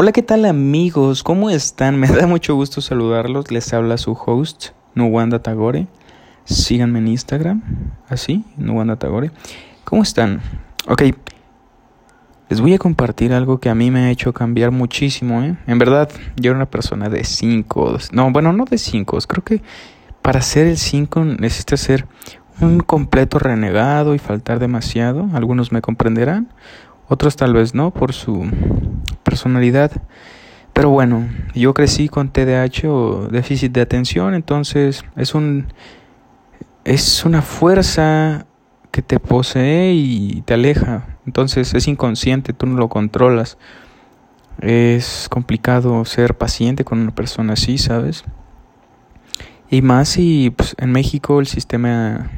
Hola, ¿qué tal amigos? ¿Cómo están? Me da mucho gusto saludarlos. Les habla su host, Nuwanda Tagore. Síganme en Instagram, así, Nuwanda Tagore. ¿Cómo están? Ok, les voy a compartir algo que a mí me ha hecho cambiar muchísimo, ¿eh? En verdad, yo era una persona de 5, no, bueno, no de 5, creo que para ser el 5 necesita ser un completo renegado y faltar demasiado, algunos me comprenderán, otros tal vez no por su personalidad. Pero bueno, yo crecí con TDAH o déficit de atención, entonces es un es una fuerza que te posee y te aleja. Entonces es inconsciente, tú no lo controlas. Es complicado ser paciente con una persona así, ¿sabes? Y más si pues, en México el sistema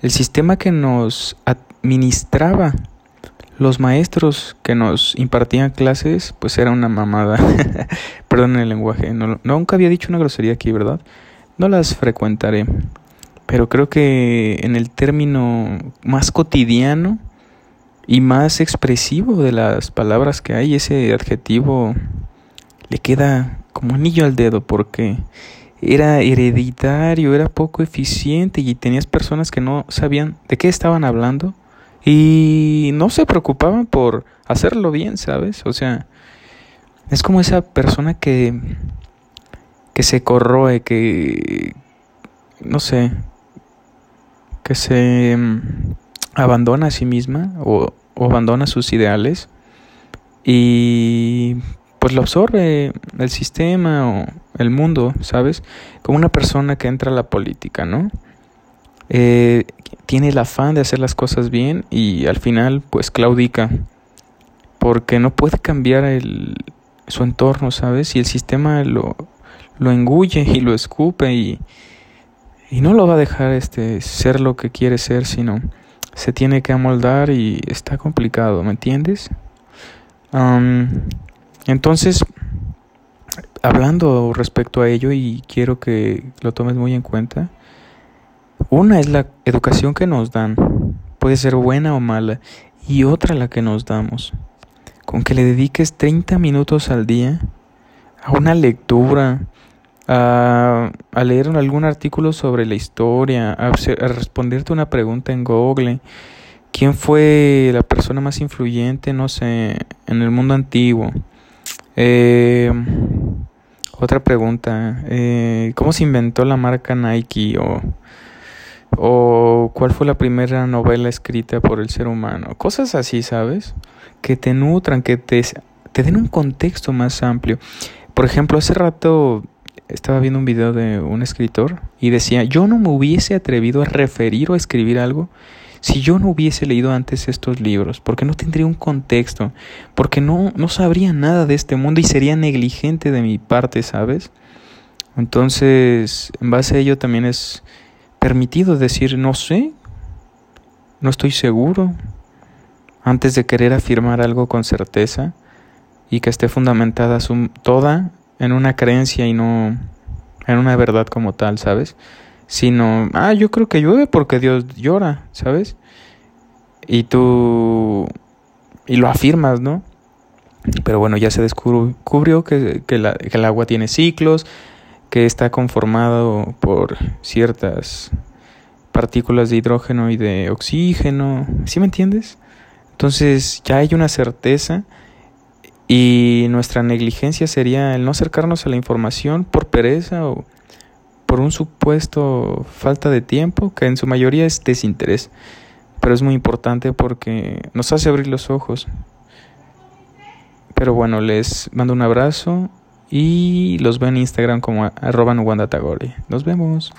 el sistema que nos administraba los maestros que nos impartían clases, pues era una mamada. Perdón el lenguaje. No, nunca había dicho una grosería aquí, ¿verdad? No las frecuentaré. Pero creo que en el término más cotidiano y más expresivo de las palabras que hay, ese adjetivo le queda como anillo al dedo porque era hereditario, era poco eficiente y tenías personas que no sabían de qué estaban hablando y no se preocupaban por hacerlo bien, ¿sabes? O sea, es como esa persona que que se corroe, que no sé, que se mm, abandona a sí misma o, o abandona sus ideales y pues lo absorbe el sistema o el mundo, ¿sabes? Como una persona que entra a la política, ¿no? Eh, tiene el afán de hacer las cosas bien y al final pues claudica porque no puede cambiar el, su entorno, ¿sabes? Y el sistema lo, lo engulle y lo escupe y, y no lo va a dejar este ser lo que quiere ser, sino se tiene que amoldar y está complicado, ¿me entiendes? entonces, hablando respecto a ello y quiero que lo tomes muy en cuenta, una es la educación que nos dan, puede ser buena o mala, y otra la que nos damos. Con que le dediques 30 minutos al día a una lectura, a, leer algún artículo sobre la historia, a, responderte una pregunta en Google. ¿Quién fue la persona más influyente, no sé, en el mundo antiguo? Eh, otra pregunta, eh, ¿cómo se inventó la marca Nike? O o cuál fue la primera novela escrita por el ser humano. Cosas así, ¿sabes? Que te nutran, que te, te den un contexto más amplio. Por ejemplo, hace rato estaba viendo un video de un escritor y decía, yo no me hubiese atrevido a referir o a escribir algo si yo no hubiese leído antes estos libros, porque no tendría un contexto, porque no, no sabría nada de este mundo y sería negligente de mi parte, ¿sabes? Entonces, en base a ello también es permitido decir no sé, no estoy seguro, antes de querer afirmar algo con certeza y que esté fundamentada toda en una creencia y no en una verdad como tal, ¿sabes? Sino, ah, yo creo que llueve porque Dios llora, ¿sabes? Y tú, y lo afirmas, ¿no? Pero bueno, ya se descubrió que, que, que el agua tiene ciclos, que está conformado por ciertas partículas de hidrógeno y de oxígeno, ¿sí me entiendes? Entonces ya hay una certeza y nuestra negligencia sería el no acercarnos a la información por pereza o por un supuesto falta de tiempo, que en su mayoría es desinterés, pero es muy importante porque nos hace abrir los ojos. Pero bueno, les mando un abrazo y los veo en Instagram como arroba Nos vemos.